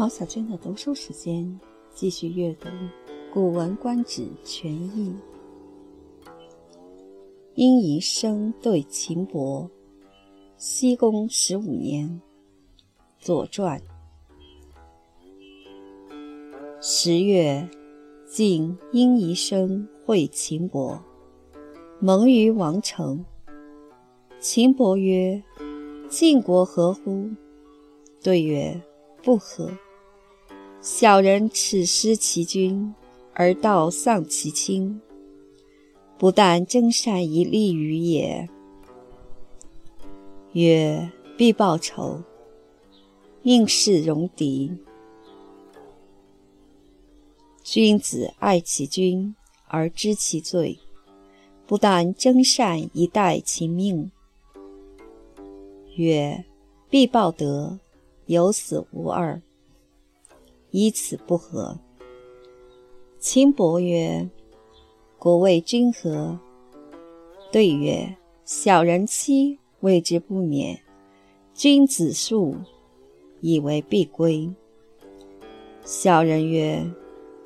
毛小娟的读书时间，继续阅读《古文观止全译》。殷宜生对秦伯，西宫十五年，《左传》。十月，晋殷宜生会秦伯，盟于王城。秦伯曰：“晋国何乎？”对曰：不和。小人耻失其君，而道丧其亲，不但争善以利于也。曰：必报仇，命士戎狄。君子爱其君而知其罪，不但争善以待其命。曰：必报德。有死无二，以此不和。秦伯曰：“国谓君何？”对曰：“小人妻为之不免，君子数以为必归。”小人曰：“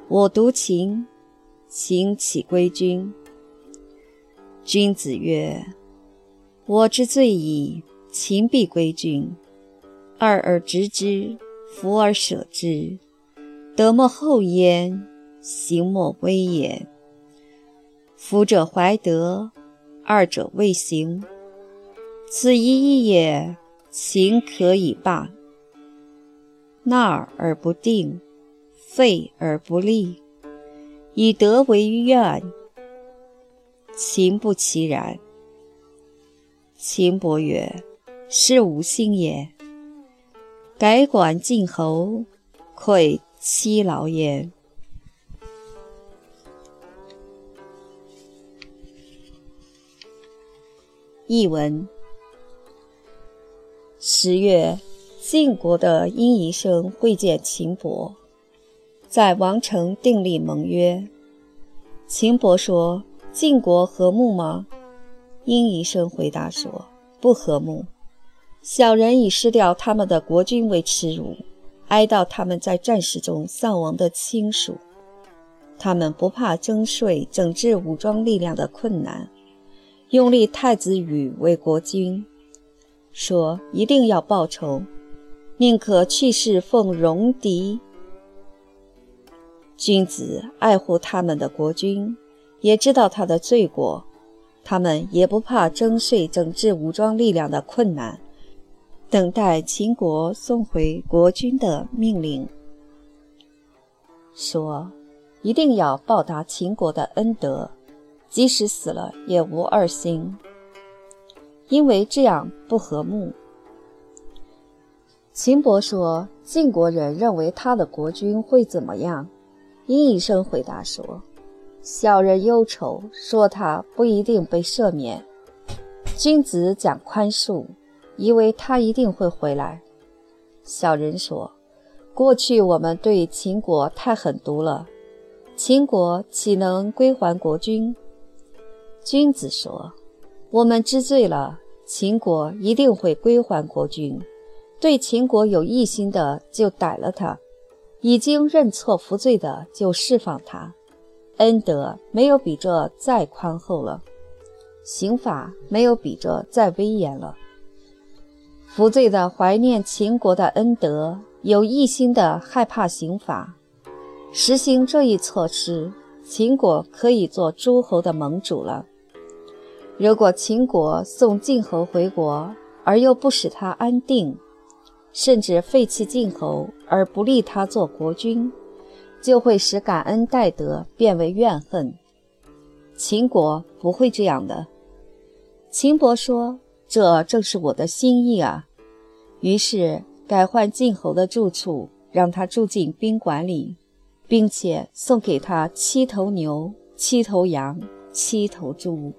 我独秦，秦岂归君？”君子曰：“我之罪矣，秦必归君。”二而执之，弗而舍之，德莫厚焉，行莫威也。夫者怀德，二者未行，此一义也。情可以罢，纳而不定，废而不立，以德为怨，情不其然。秦伯曰：“是吾心也。”改管晋侯，愧戚劳焉。译文：十月，晋国的殷夷生会见秦伯，在王城订立盟约。秦伯说：“晋国和睦吗？”殷夷生回答说：“不和睦。”小人以失掉他们的国君为耻辱，哀悼他们在战事中丧亡的亲属。他们不怕征税、整治武装力量的困难，拥立太子羽为国君，说一定要报仇，宁可去世奉戎狄。君子爱护他们的国君，也知道他的罪过，他们也不怕征税、整治武装力量的困难。等待秦国送回国君的命令，说一定要报答秦国的恩德，即使死了也无二心，因为这样不和睦。秦伯说：“晋国人认为他的国君会怎么样？”殷医生回答说：“小人忧愁，说他不一定被赦免。君子讲宽恕。”以为他一定会回来。小人说：“过去我们对秦国太狠毒了，秦国岂能归还国君？”君子说：“我们知罪了，秦国一定会归还国君。对秦国有异心的，就逮了他；已经认错服罪的，就释放他。恩德没有比这再宽厚了，刑法没有比这再威严了。”服罪的怀念秦国的恩德，有一心的害怕刑罚。实行这一措施，秦国可以做诸侯的盟主了。如果秦国送晋侯回国，而又不使他安定，甚至废弃晋侯而不立他做国君，就会使感恩戴德变为怨恨。秦国不会这样的。秦伯说。这正是我的心意啊！于是改换晋侯的住处，让他住进宾馆里，并且送给他七头牛、七头羊、七头猪。